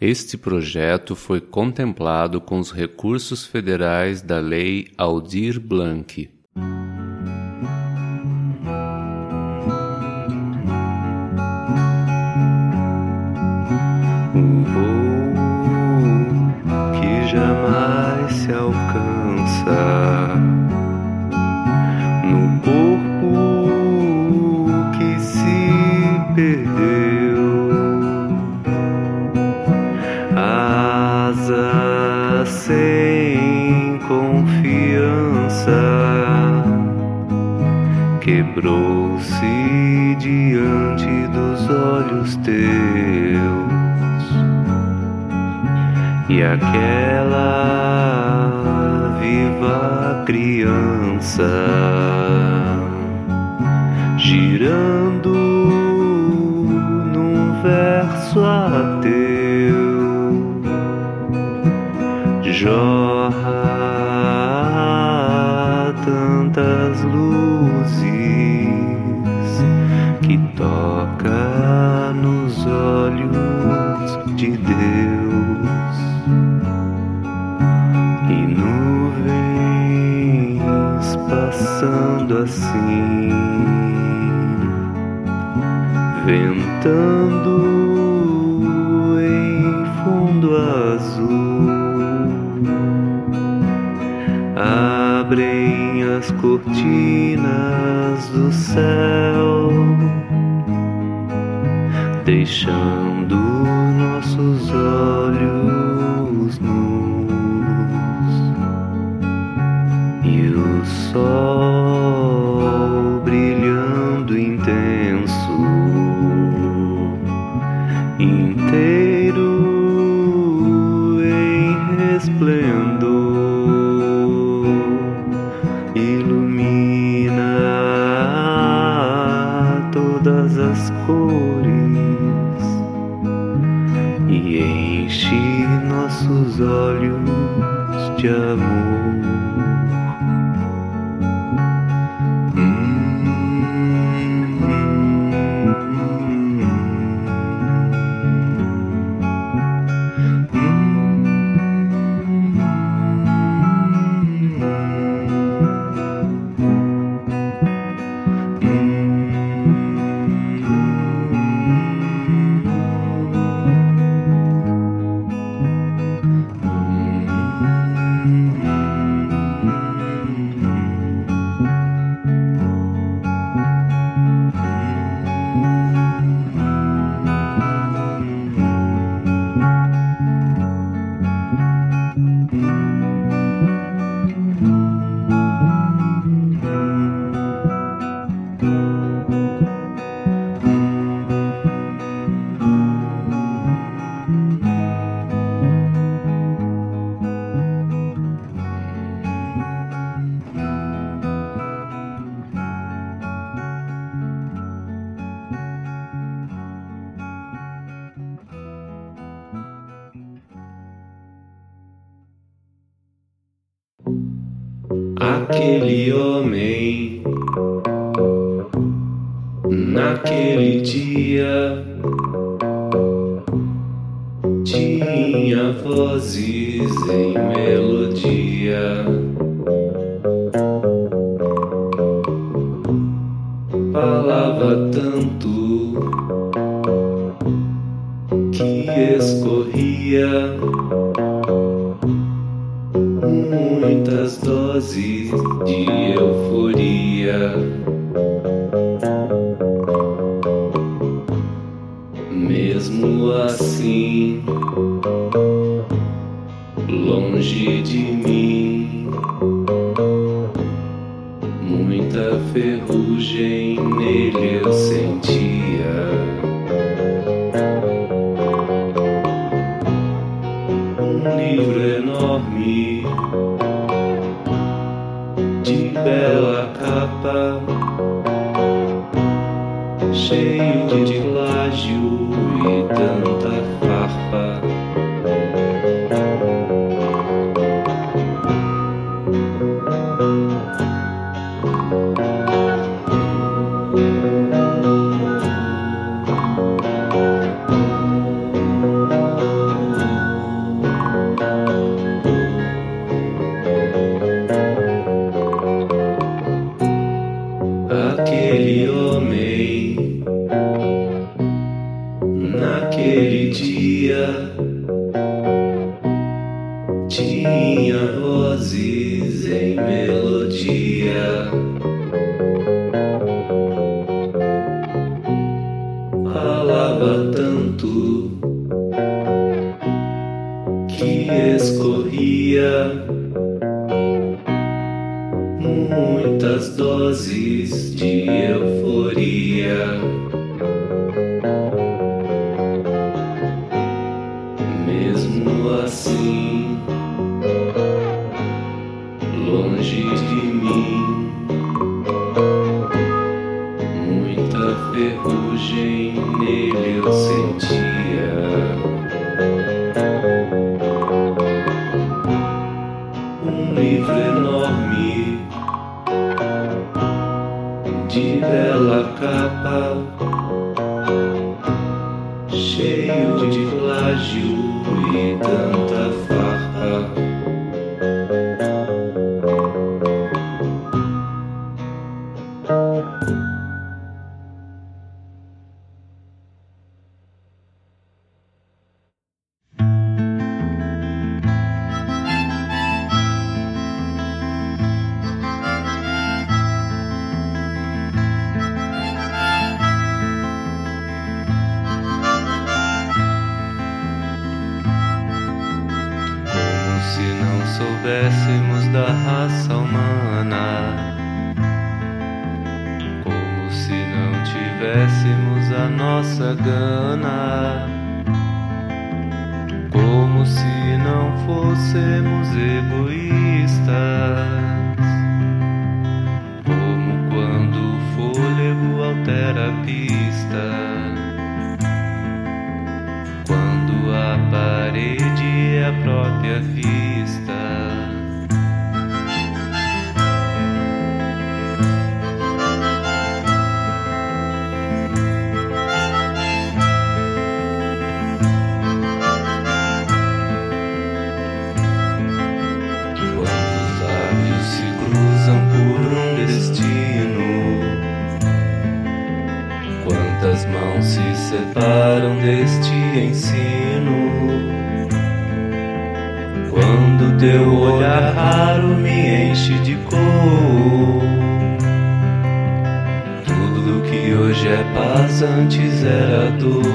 Este projeto foi contemplado com os recursos federais da Lei Aldir Blanc. Criança girando num verso ateu passando assim, ventando em fundo azul, abrem as cortinas do céu, deixando nossos olhos Aquele homem, naquele dia, tinha vozes em melodia. Longe de mim, longe de mim, muita ferrugem nele eu sentia. Soubéssemos da raça humana. Como se não tivéssemos a nossa gana. Como se não fôssemos egoístas. Como quando o fôlego altera a pista. Quando a parede é a própria vista. Separam deste ensino? Quando teu olhar raro me enche de cor. Tudo que hoje é paz antes era dor.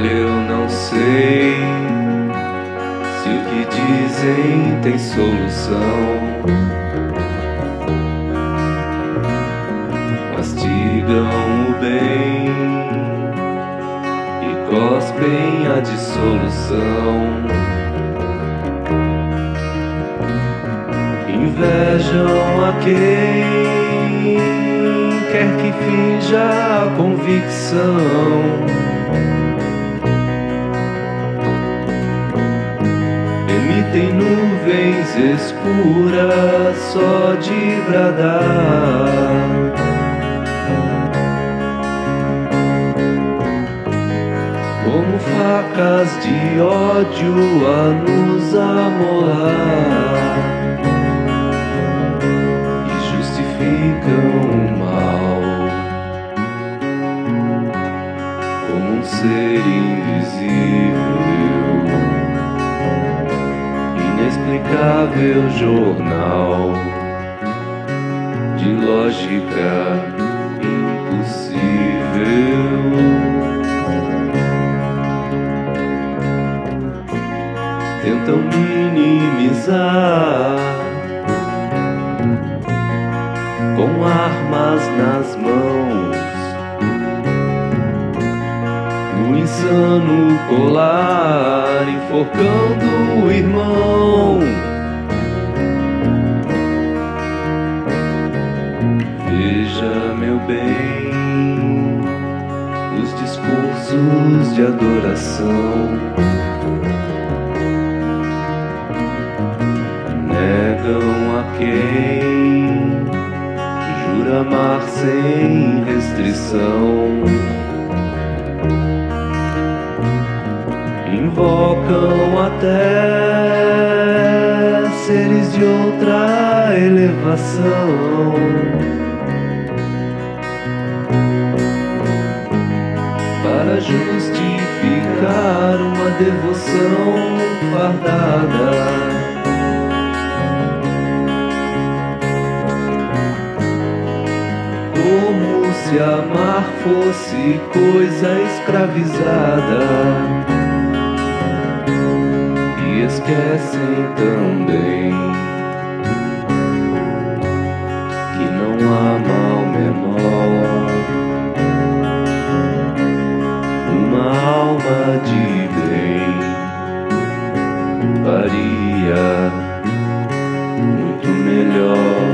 Olha, eu não sei se o que dizem tem solução. Mastigam o bem e cospem a dissolução. Invejam a quem quer que finja a convicção. Tem nuvens escuras só de bradar. Como facas de ódio a nos amolar e justificam o mal como um ser inexplicável jornal de lógica impossível. Tentam minimizar com armas nas mãos o insano colar enforcando o irmão. Veja, meu bem, os discursos de adoração negam a quem jura amar sem restrição. Invocam até seres de outra elevação. Para justificar uma devoção fardada. Como se amar fosse coisa escravizada esquecem também que não há mal menor. Uma alma de bem faria muito melhor.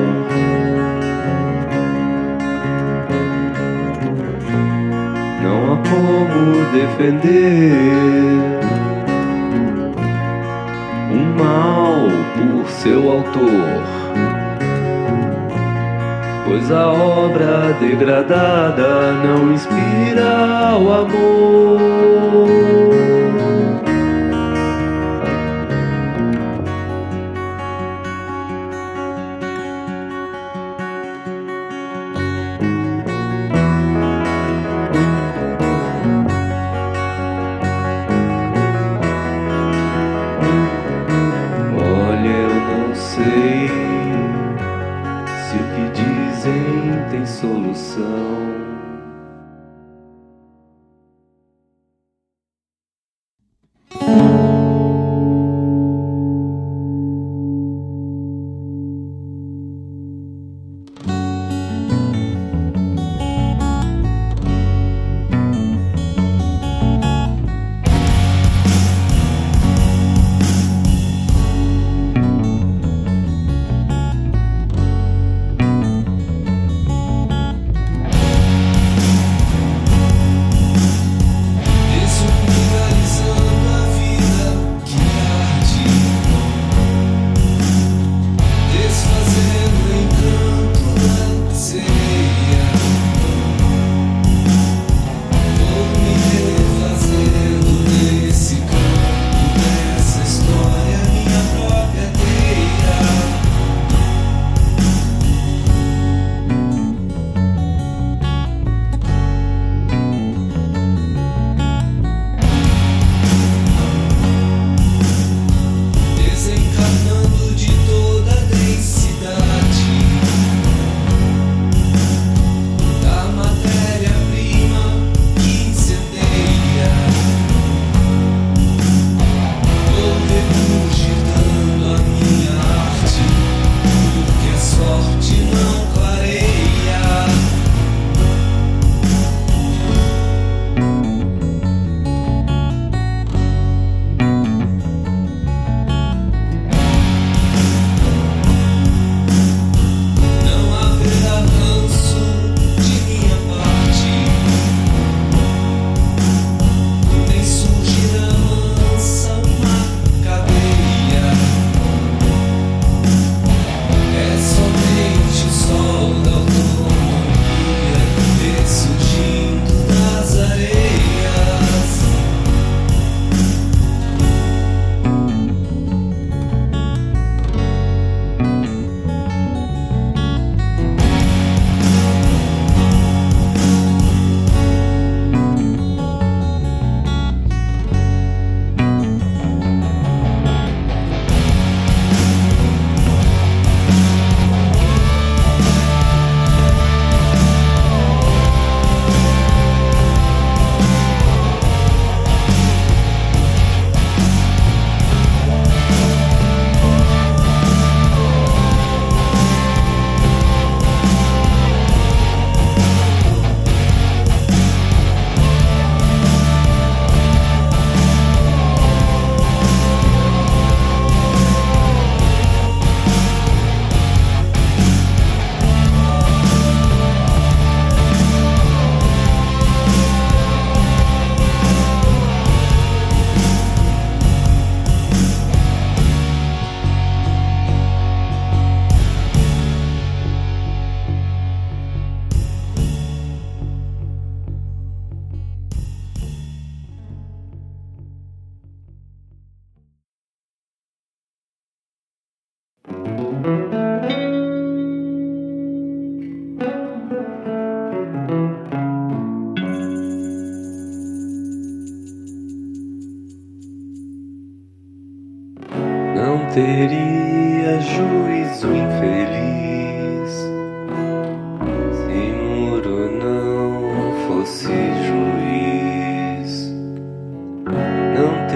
Não há como defender seu autor. Pois a obra degradada não inspira o amor.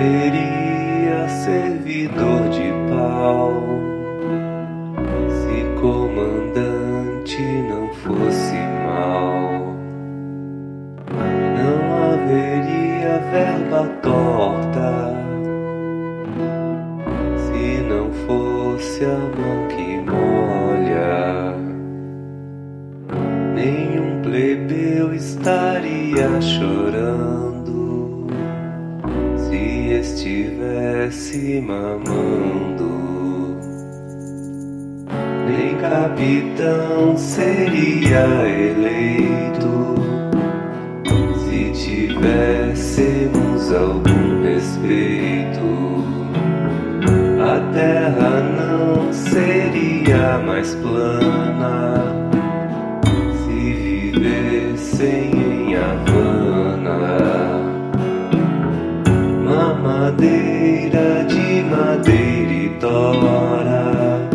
Não teria servidor de pau se comandante não fosse mal, não haveria verba torta estivesse mamando. Nem capitão seria eleito se tivéssemos algum respeito a terra não seria mais plana se vivessem em Havana. Mamadeira de madeira e tora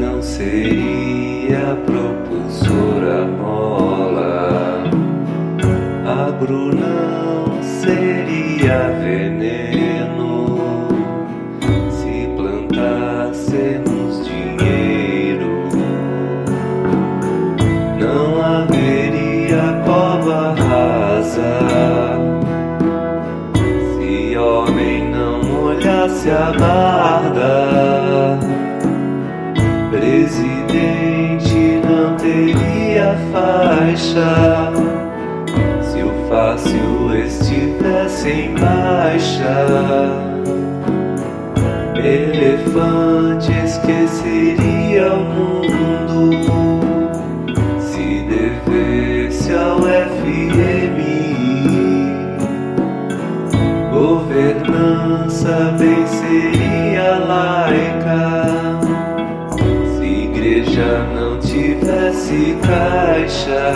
não seria propulsora mola. Agro não molhasse a barda. Presidente não teria faixa se o fácil estivesse em baixa elefante esqueceria o mundo se devesse ao FMI. Governança bem tivesse caixa.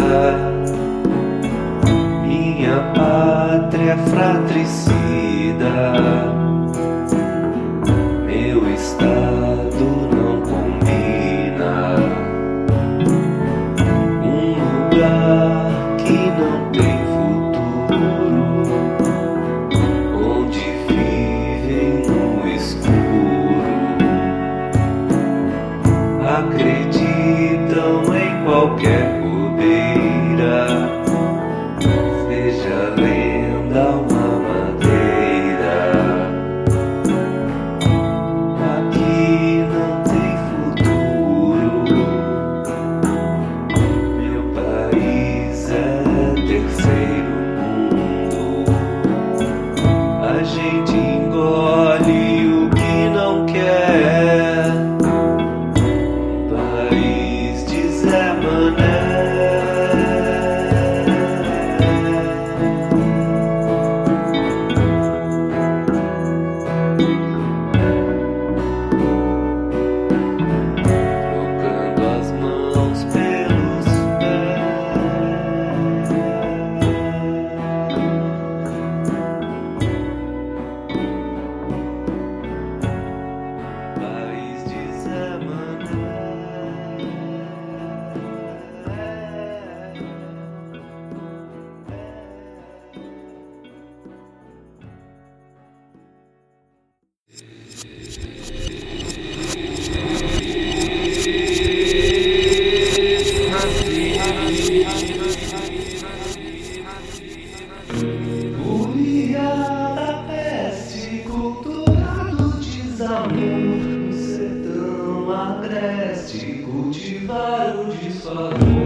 Minha pátria fratricida Oh.